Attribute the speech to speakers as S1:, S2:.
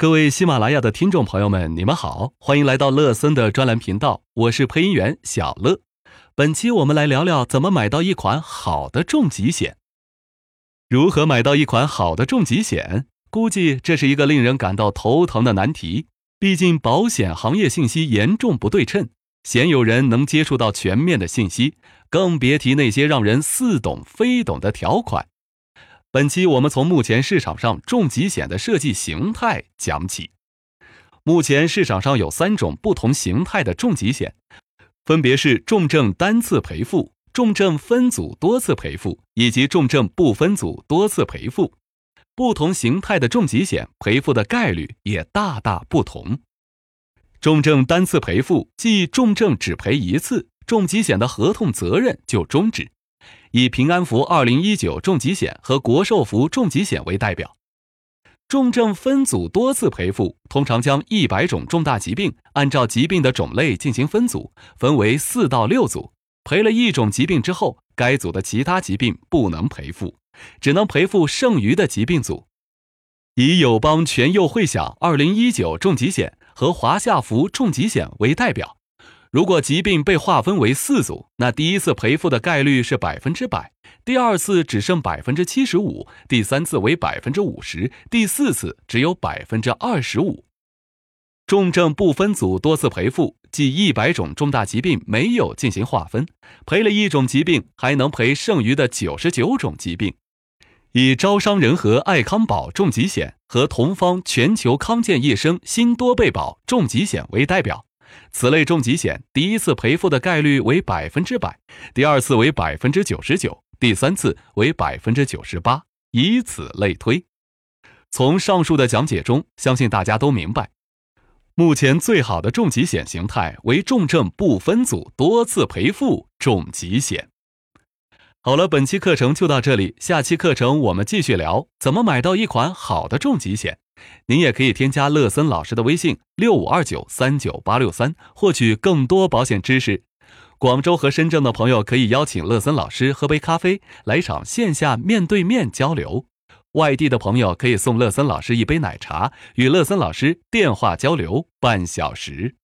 S1: 各位喜马拉雅的听众朋友们，你们好，欢迎来到乐森的专栏频道，我是配音员小乐。本期我们来聊聊怎么买到一款好的重疾险。如何买到一款好的重疾险？估计这是一个令人感到头疼的难题。毕竟保险行业信息严重不对称，鲜有人能接触到全面的信息，更别提那些让人似懂非懂的条款。本期我们从目前市场上重疾险的设计形态讲起。目前市场上有三种不同形态的重疾险，分别是重症单次赔付、重症分组多次赔付以及重症不分组多次赔付。不同形态的重疾险赔付的概率也大大不同。重症单次赔付即重症只赔一次，重疾险的合同责任就终止。以平安福二零一九重疾险和国寿福重疾险为代表，重症分组多次赔付通常将一百种重大疾病按照疾病的种类进行分组，分为四到六组。赔了一种疾病之后，该组的其他疾病不能赔付，只能赔付剩余的疾病组。以友邦全佑惠享二零一九重疾险和华夏福重疾险为代表。如果疾病被划分为四组，那第一次赔付的概率是百分之百，第二次只剩百分之七十五，第三次为百分之五十，第四次只有百分之二十五。重症不分组多次赔付，即一百种重大疾病没有进行划分，赔了一种疾病还能赔剩余的九十九种疾病。以招商仁和爱康保重疾险和同方全球康健益生新多倍保重疾险为代表。此类重疾险第一次赔付的概率为百分之百，第二次为百分之九十九，第三次为百分之九十八，以此类推。从上述的讲解中，相信大家都明白，目前最好的重疾险形态为重症不分组多次赔付重疾险。好了，本期课程就到这里，下期课程我们继续聊怎么买到一款好的重疾险。您也可以添加乐森老师的微信六五二九三九八六三，获取更多保险知识。广州和深圳的朋友可以邀请乐森老师喝杯咖啡，来场线下面对面交流；外地的朋友可以送乐森老师一杯奶茶，与乐森老师电话交流半小时。